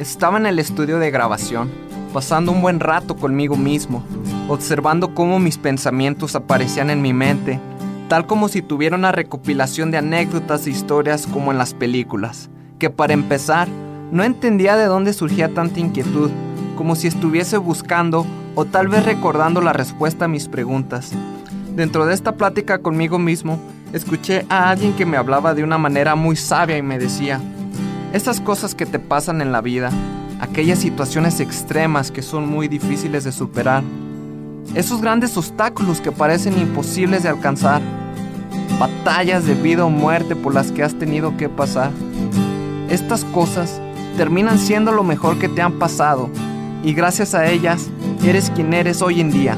Estaba en el estudio de grabación, pasando un buen rato conmigo mismo, observando cómo mis pensamientos aparecían en mi mente tal como si tuviera una recopilación de anécdotas e historias como en las películas, que para empezar, no entendía de dónde surgía tanta inquietud, como si estuviese buscando o tal vez recordando la respuesta a mis preguntas. Dentro de esta plática conmigo mismo, escuché a alguien que me hablaba de una manera muy sabia y me decía, esas cosas que te pasan en la vida, aquellas situaciones extremas que son muy difíciles de superar, esos grandes obstáculos que parecen imposibles de alcanzar, batallas de vida o muerte por las que has tenido que pasar. Estas cosas terminan siendo lo mejor que te han pasado y gracias a ellas eres quien eres hoy en día.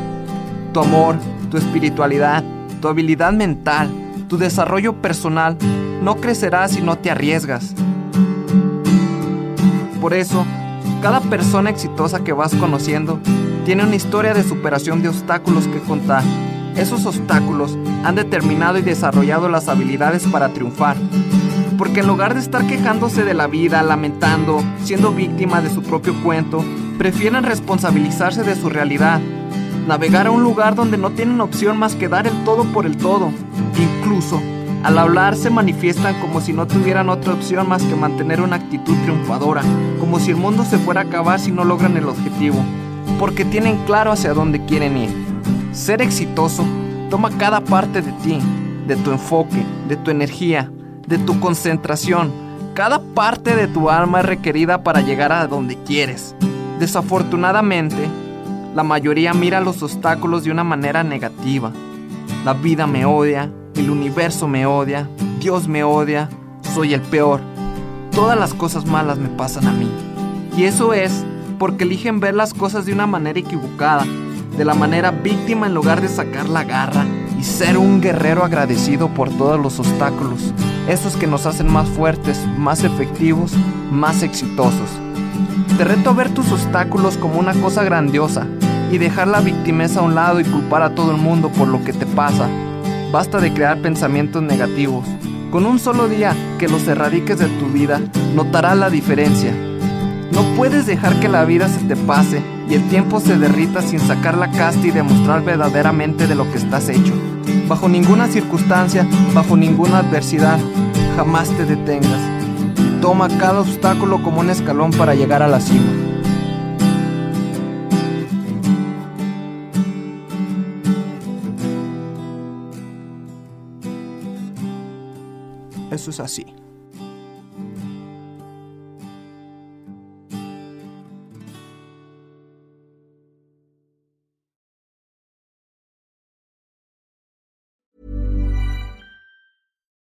Tu amor, tu espiritualidad, tu habilidad mental, tu desarrollo personal no crecerá si no te arriesgas. Por eso, cada persona exitosa que vas conociendo tiene una historia de superación de obstáculos que contar. Esos obstáculos han determinado y desarrollado las habilidades para triunfar. Porque en lugar de estar quejándose de la vida, lamentando, siendo víctima de su propio cuento, prefieren responsabilizarse de su realidad, navegar a un lugar donde no tienen opción más que dar el todo por el todo. Incluso, al hablar se manifiestan como si no tuvieran otra opción más que mantener una actitud triunfadora, como si el mundo se fuera a acabar si no logran el objetivo, porque tienen claro hacia dónde quieren ir. Ser exitoso toma cada parte de ti, de tu enfoque, de tu energía, de tu concentración. Cada parte de tu alma es requerida para llegar a donde quieres. Desafortunadamente, la mayoría mira los obstáculos de una manera negativa. La vida me odia, el universo me odia, Dios me odia, soy el peor. Todas las cosas malas me pasan a mí. Y eso es porque eligen ver las cosas de una manera equivocada, de la manera víctima en lugar de sacar la garra y ser un guerrero agradecido por todos los obstáculos, esos que nos hacen más fuertes, más efectivos, más exitosos. Te reto a ver tus obstáculos como una cosa grandiosa y dejar la victimeza a un lado y culpar a todo el mundo por lo que te pasa Basta de crear pensamientos negativos. Con un solo día que los erradiques de tu vida, notarás la diferencia. No puedes dejar que la vida se te pase y el tiempo se derrita sin sacar la casta y demostrar verdaderamente de lo que estás hecho. Bajo ninguna circunstancia, bajo ninguna adversidad, jamás te detengas. Toma cada obstáculo como un escalón para llegar a la cima. Eso es así.